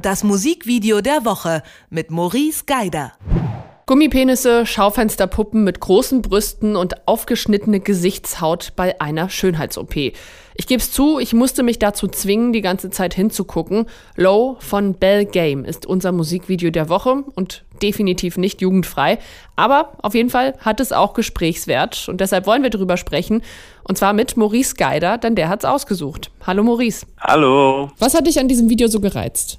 Das Musikvideo der Woche mit Maurice Geider. Gummipenisse, Schaufensterpuppen mit großen Brüsten und aufgeschnittene Gesichtshaut bei einer Schönheits-OP. Ich gebe es zu, ich musste mich dazu zwingen, die ganze Zeit hinzugucken. Low von Bell Game ist unser Musikvideo der Woche und definitiv nicht jugendfrei. Aber auf jeden Fall hat es auch Gesprächswert und deshalb wollen wir darüber sprechen. Und zwar mit Maurice Geider, denn der hat es ausgesucht. Hallo Maurice. Hallo. Was hat dich an diesem Video so gereizt?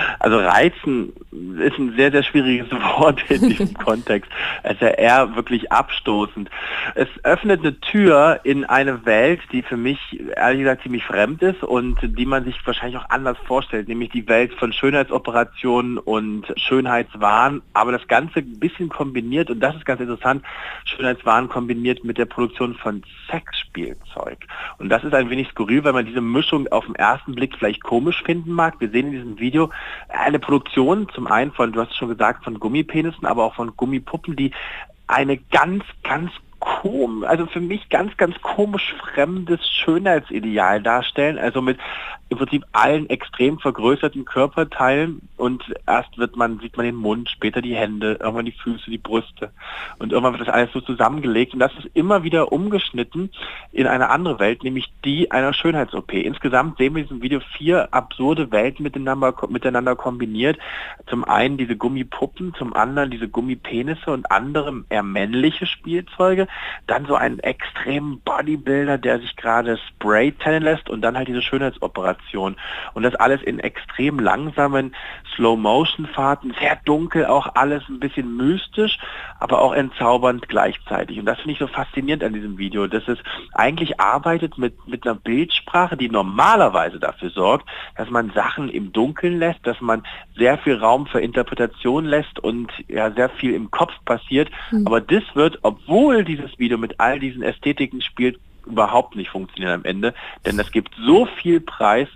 Also reizen ist ein sehr, sehr schwieriges Wort in diesem Kontext. Es ist ja eher wirklich abstoßend. Es öffnet eine Tür in eine Welt, die für mich ehrlich gesagt ziemlich fremd ist und die man sich wahrscheinlich auch anders vorstellt, nämlich die Welt von Schönheitsoperationen und Schönheitswahn, aber das Ganze ein bisschen kombiniert, und das ist ganz interessant, Schönheitswahn kombiniert mit der Produktion von Sexspielzeug. Und das ist ein wenig skurril, weil man diese Mischung auf den ersten Blick vielleicht komisch finden mag. Wir sehen in diesem Video eine Produktion zum einen von, du hast schon gesagt, von Gummipenissen, aber auch von Gummipuppen, die eine ganz, ganz komisch, also für mich ganz, ganz komisch fremdes Schönheitsideal darstellen. Also mit im Prinzip allen extrem vergrößerten Körperteilen und erst wird man, sieht man den Mund, später die Hände, irgendwann die Füße, die Brüste und irgendwann wird das alles so zusammengelegt und das ist immer wieder umgeschnitten in eine andere Welt, nämlich die einer Schönheits-OP. Insgesamt sehen wir in diesem Video vier absurde Welten miteinander, miteinander kombiniert. Zum einen diese Gummipuppen, zum anderen diese Gummipenisse und andere eher männliche Spielzeuge, dann so einen extremen Bodybuilder, der sich gerade Spray tannen lässt und dann halt diese Schönheitsoperation. Und das alles in extrem langsamen Slow-Motion-Fahrten, sehr dunkel, auch alles ein bisschen mystisch, aber auch entzaubernd gleichzeitig. Und das finde ich so faszinierend an diesem Video, dass es eigentlich arbeitet mit, mit einer Bildsprache, die normalerweise dafür sorgt, dass man Sachen im Dunkeln lässt, dass man sehr viel Raum für Interpretation lässt und ja sehr viel im Kopf passiert. Mhm. Aber das wird, obwohl dieses Video mit all diesen Ästhetiken spielt, überhaupt nicht funktionieren am Ende, denn es gibt so viel Preis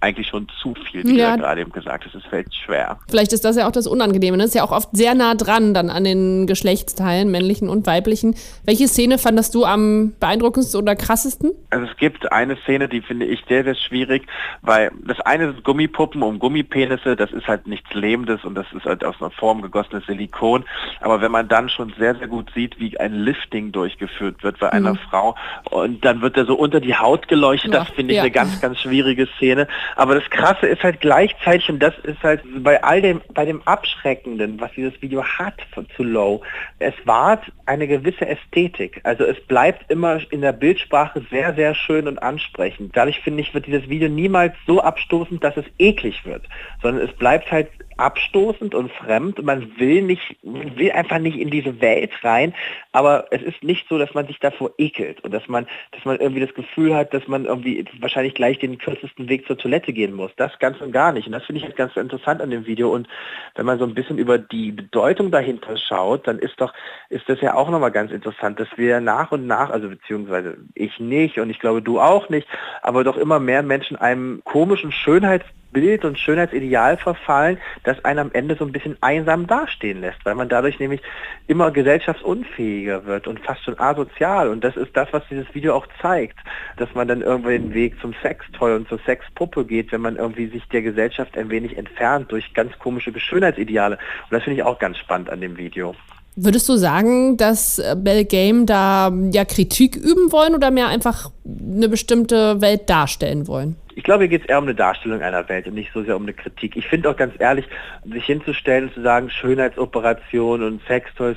eigentlich schon zu viel, wie ja. du gerade eben gesagt hast. Es fällt schwer. Vielleicht ist das ja auch das Unangenehme. Das ne? ist ja auch oft sehr nah dran dann an den Geschlechtsteilen, männlichen und weiblichen. Welche Szene fandest du am beeindruckendsten oder krassesten? Also es gibt eine Szene, die finde ich sehr, sehr schwierig, weil das eine ist Gummipuppen und Gummipenisse, das ist halt nichts Lebendes und das ist halt aus einer Form gegossenes Silikon. Aber wenn man dann schon sehr, sehr gut sieht, wie ein Lifting durchgeführt wird bei einer mhm. Frau und dann wird er so unter die Haut geleuchtet, ja. das finde ich ja. eine ganz, ganz schwierige Szene. Aber das Krasse ist halt gleichzeitig, und das ist halt bei all dem, bei dem Abschreckenden, was dieses Video hat zu Low, es wahrt eine gewisse Ästhetik. Also es bleibt immer in der Bildsprache sehr, sehr schön und ansprechend. Dadurch finde ich, wird dieses Video niemals so abstoßend, dass es eklig wird, sondern es bleibt halt abstoßend und fremd. Man will nicht, will einfach nicht in diese Welt rein, aber es ist nicht so, dass man sich davor ekelt und dass man, dass man irgendwie das Gefühl hat, dass man irgendwie wahrscheinlich gleich den kürzesten Weg zur Toilette gehen muss. Das ganz und gar nicht. Und das finde ich halt ganz interessant an dem Video. Und wenn man so ein bisschen über die Bedeutung dahinter schaut, dann ist doch, ist das ja auch nochmal ganz interessant, dass wir nach und nach, also beziehungsweise ich nicht und ich glaube du auch nicht, aber doch immer mehr Menschen einem komischen Schönheits Bild und Schönheitsideal verfallen, das einen am Ende so ein bisschen einsam dastehen lässt, weil man dadurch nämlich immer gesellschaftsunfähiger wird und fast schon asozial. Und das ist das, was dieses Video auch zeigt, dass man dann irgendwann den Weg zum Sextoy und zur Sexpuppe geht, wenn man irgendwie sich der Gesellschaft ein wenig entfernt durch ganz komische Schönheitsideale. Und das finde ich auch ganz spannend an dem Video. Würdest du sagen, dass äh, Bell Game da ja Kritik üben wollen oder mehr einfach eine bestimmte Welt darstellen wollen? Ich glaube, hier geht es eher um eine Darstellung einer Welt und nicht so sehr um eine Kritik. Ich finde auch ganz ehrlich, sich hinzustellen und zu sagen, Schönheitsoperation und Sextoys,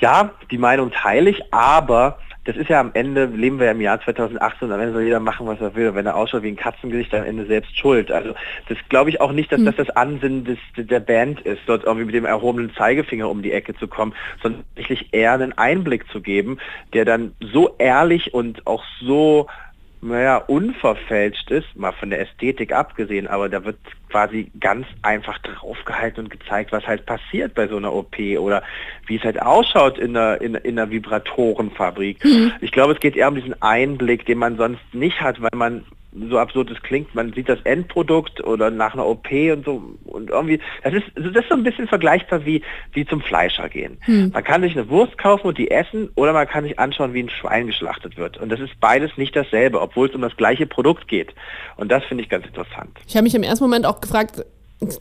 ja, die Meinung teile ich, aber das ist ja am Ende, leben wir ja im Jahr 2018 und am Ende soll jeder machen, was er will. Und wenn er ausschaut wie ein Katzengesicht, dann am Ende selbst schuld. Also das glaube ich auch nicht, dass hm. das das Ansinnen des, der Band ist, dort irgendwie mit dem erhobenen Zeigefinger um die Ecke zu kommen, sondern tatsächlich eher einen Einblick zu geben, der dann so ehrlich und auch so naja, unverfälscht ist, mal von der Ästhetik abgesehen, aber da wird quasi ganz einfach draufgehalten und gezeigt, was halt passiert bei so einer OP oder wie es halt ausschaut in einer, in, in einer Vibratorenfabrik. Mhm. Ich glaube, es geht eher um diesen Einblick, den man sonst nicht hat, weil man so absurd es klingt, man sieht das Endprodukt oder nach einer OP und so und irgendwie, das ist, das ist so ein bisschen vergleichbar wie, wie zum Fleischer gehen. Hm. Man kann sich eine Wurst kaufen und die essen oder man kann sich anschauen, wie ein Schwein geschlachtet wird. Und das ist beides nicht dasselbe, obwohl es um das gleiche Produkt geht. Und das finde ich ganz interessant. Ich habe mich im ersten Moment auch gefragt,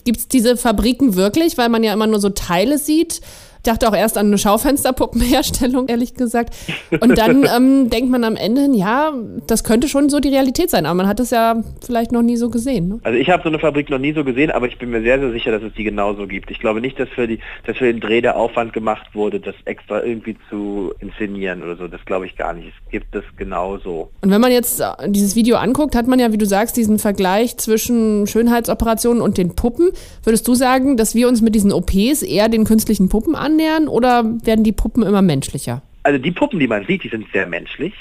gibt es diese Fabriken wirklich, weil man ja immer nur so Teile sieht? Dachte auch erst an eine Schaufensterpuppenherstellung, ehrlich gesagt. Und dann ähm, denkt man am Ende, ja, das könnte schon so die Realität sein, aber man hat es ja vielleicht noch nie so gesehen. Ne? Also ich habe so eine Fabrik noch nie so gesehen, aber ich bin mir sehr, sehr sicher, dass es die genauso gibt. Ich glaube nicht, dass für, die, dass für den Dreh der Aufwand gemacht wurde, das extra irgendwie zu inszenieren oder so. Das glaube ich gar nicht. Es gibt es genauso. Und wenn man jetzt äh, dieses Video anguckt, hat man ja, wie du sagst, diesen Vergleich zwischen Schönheitsoperationen und den Puppen. Würdest du sagen, dass wir uns mit diesen OPs eher den künstlichen Puppen an annähern oder werden die Puppen immer menschlicher? Also die Puppen, die man sieht, die sind sehr menschlich.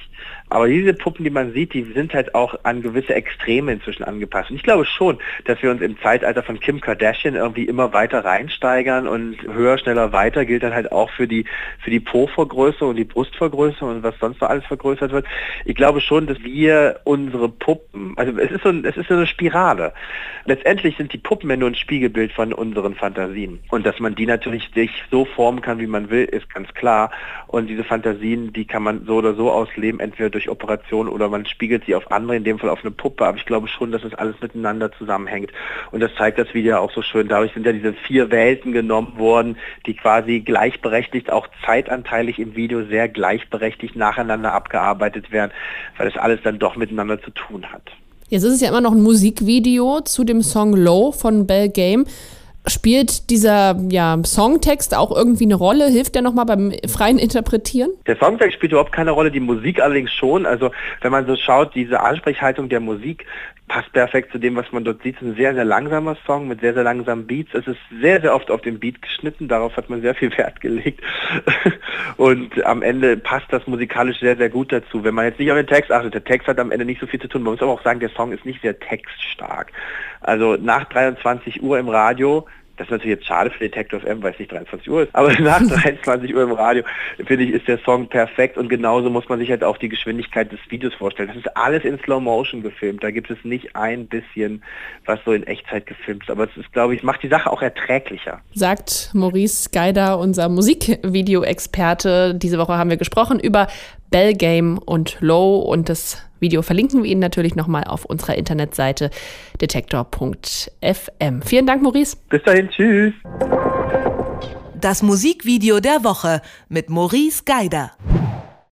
Aber diese Puppen, die man sieht, die sind halt auch an gewisse Extreme inzwischen angepasst. Und ich glaube schon, dass wir uns im Zeitalter von Kim Kardashian irgendwie immer weiter reinsteigern und höher, schneller, weiter gilt dann halt auch für die, für die Po-Vergrößerung und die Brustvergrößerung und was sonst noch alles vergrößert wird. Ich glaube schon, dass wir unsere Puppen, also es ist so, es ist so eine Spirale. Letztendlich sind die Puppen ja nur ein Spiegelbild von unseren Fantasien. Und dass man die natürlich sich so formen kann, wie man will, ist ganz klar. Und diese Fantasien, die kann man so oder so ausleben, entweder durch Operation oder man spiegelt sie auf andere, in dem Fall auf eine Puppe. Aber ich glaube schon, dass das alles miteinander zusammenhängt. Und das zeigt das Video auch so schön. Dadurch sind ja diese vier Welten genommen worden, die quasi gleichberechtigt, auch zeitanteilig im Video sehr gleichberechtigt nacheinander abgearbeitet werden, weil das alles dann doch miteinander zu tun hat. Jetzt ist es ja immer noch ein Musikvideo zu dem Song Low von Bell Game. Spielt dieser ja, Songtext auch irgendwie eine Rolle? Hilft der nochmal beim freien Interpretieren? Der Songtext spielt überhaupt keine Rolle, die Musik allerdings schon. Also wenn man so schaut, diese Ansprechhaltung der Musik passt perfekt zu dem, was man dort sieht. Es ist ein sehr, sehr langsamer Song mit sehr, sehr langsamen Beats. Es ist sehr, sehr oft auf den Beat geschnitten. Darauf hat man sehr viel Wert gelegt. Und am Ende passt das musikalisch sehr, sehr gut dazu. Wenn man jetzt nicht auf den Text achtet, der Text hat am Ende nicht so viel zu tun. Man muss aber auch sagen, der Song ist nicht sehr textstark. Also nach 23 Uhr im Radio das ist natürlich jetzt schade für Detective M, weil es nicht 23 Uhr ist, aber nach 23 Uhr im Radio, finde ich, ist der Song perfekt und genauso muss man sich halt auch die Geschwindigkeit des Videos vorstellen. Das ist alles in Slow Motion gefilmt, da gibt es nicht ein bisschen, was so in Echtzeit gefilmt ist, aber es ist, glaube ich, macht die Sache auch erträglicher. Sagt Maurice Geider, unser Musikvideo-Experte. Diese Woche haben wir gesprochen über Bell Game und Low und das Video verlinken wir Ihnen natürlich nochmal auf unserer Internetseite detektor.fm. Vielen Dank, Maurice. Bis dahin, tschüss. Das Musikvideo der Woche mit Maurice Geider.